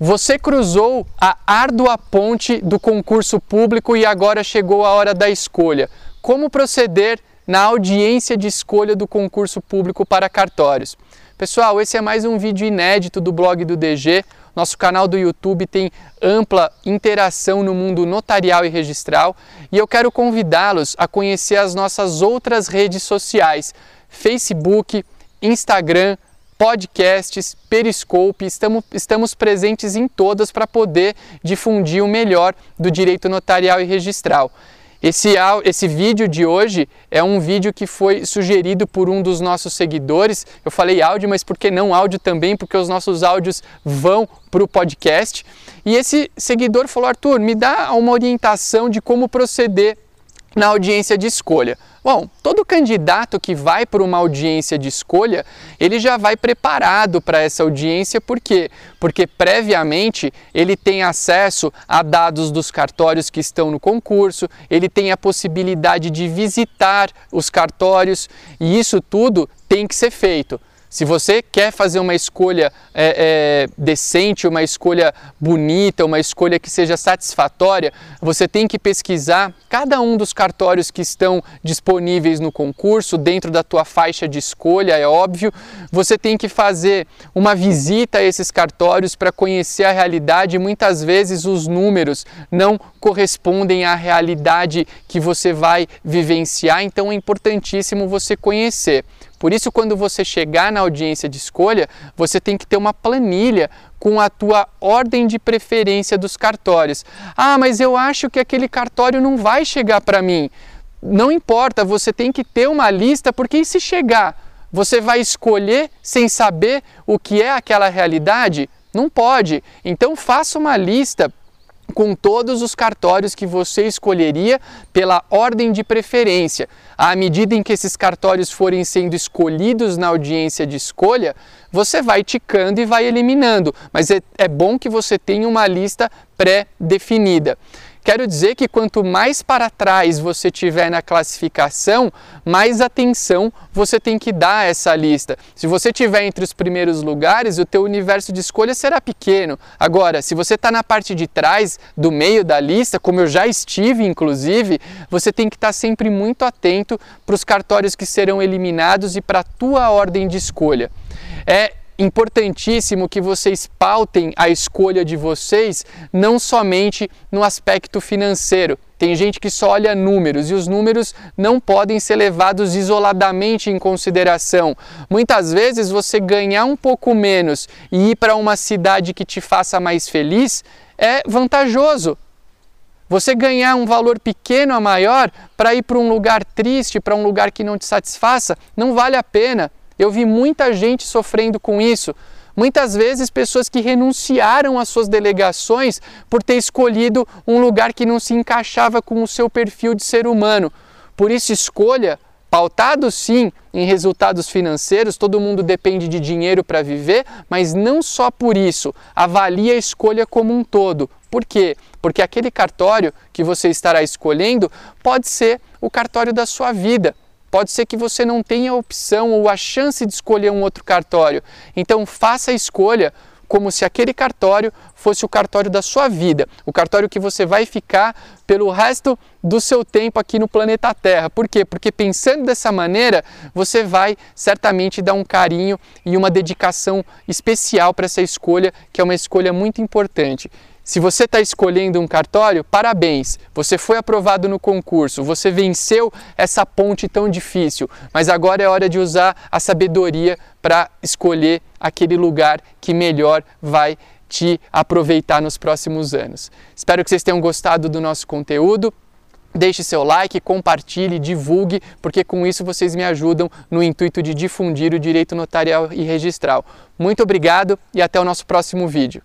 Você cruzou a árdua ponte do concurso público e agora chegou a hora da escolha. Como proceder na audiência de escolha do concurso público para cartórios? Pessoal, esse é mais um vídeo inédito do blog do DG. Nosso canal do YouTube tem ampla interação no mundo notarial e registral e eu quero convidá-los a conhecer as nossas outras redes sociais: Facebook, Instagram, podcasts, Periscope, estamos, estamos presentes em todas para poder difundir o melhor do direito notarial e registral. Esse, esse vídeo de hoje é um vídeo que foi sugerido por um dos nossos seguidores. Eu falei áudio, mas por que não áudio também? Porque os nossos áudios vão para o podcast. E esse seguidor falou: Arthur, me dá uma orientação de como proceder na audiência de escolha. Bom, todo candidato que vai para uma audiência de escolha, ele já vai preparado para essa audiência, por quê? Porque previamente ele tem acesso a dados dos cartórios que estão no concurso, ele tem a possibilidade de visitar os cartórios e isso tudo tem que ser feito. Se você quer fazer uma escolha é, é, decente, uma escolha bonita, uma escolha que seja satisfatória, você tem que pesquisar cada um dos cartórios que estão disponíveis no concurso, dentro da tua faixa de escolha, é óbvio. Você tem que fazer uma visita a esses cartórios para conhecer a realidade. Muitas vezes os números não correspondem à realidade que você vai vivenciar, então é importantíssimo você conhecer. Por isso, quando você chegar na audiência de escolha, você tem que ter uma planilha com a tua ordem de preferência dos cartórios. Ah, mas eu acho que aquele cartório não vai chegar para mim. Não importa, você tem que ter uma lista, porque e se chegar, você vai escolher sem saber o que é aquela realidade? Não pode. Então faça uma lista com todos os cartórios que você escolheria pela ordem de preferência. À medida em que esses cartórios forem sendo escolhidos na audiência de escolha, você vai ticando e vai eliminando, mas é, é bom que você tenha uma lista pré-definida. Quero dizer que quanto mais para trás você tiver na classificação, mais atenção você tem que dar a essa lista. Se você tiver entre os primeiros lugares, o teu universo de escolha será pequeno. Agora, se você está na parte de trás, do meio da lista, como eu já estive, inclusive, você tem que estar tá sempre muito atento para os cartórios que serão eliminados e para a tua ordem de escolha. É importantíssimo que vocês pautem a escolha de vocês não somente no aspecto financeiro. Tem gente que só olha números e os números não podem ser levados isoladamente em consideração. Muitas vezes você ganhar um pouco menos e ir para uma cidade que te faça mais feliz é vantajoso. Você ganhar um valor pequeno a maior para ir para um lugar triste, para um lugar que não te satisfaça, não vale a pena. Eu vi muita gente sofrendo com isso. Muitas vezes pessoas que renunciaram às suas delegações por ter escolhido um lugar que não se encaixava com o seu perfil de ser humano. Por isso, escolha, pautado sim em resultados financeiros, todo mundo depende de dinheiro para viver, mas não só por isso. Avalie a escolha como um todo. Por quê? Porque aquele cartório que você estará escolhendo pode ser o cartório da sua vida. Pode ser que você não tenha a opção ou a chance de escolher um outro cartório. Então faça a escolha como se aquele cartório fosse o cartório da sua vida, o cartório que você vai ficar pelo resto do seu tempo aqui no planeta Terra. Por quê? Porque pensando dessa maneira, você vai certamente dar um carinho e uma dedicação especial para essa escolha, que é uma escolha muito importante. Se você está escolhendo um cartório, parabéns, você foi aprovado no concurso, você venceu essa ponte tão difícil, mas agora é hora de usar a sabedoria para escolher aquele lugar que melhor vai te aproveitar nos próximos anos. Espero que vocês tenham gostado do nosso conteúdo. Deixe seu like, compartilhe, divulgue, porque com isso vocês me ajudam no intuito de difundir o direito notarial e registral. Muito obrigado e até o nosso próximo vídeo.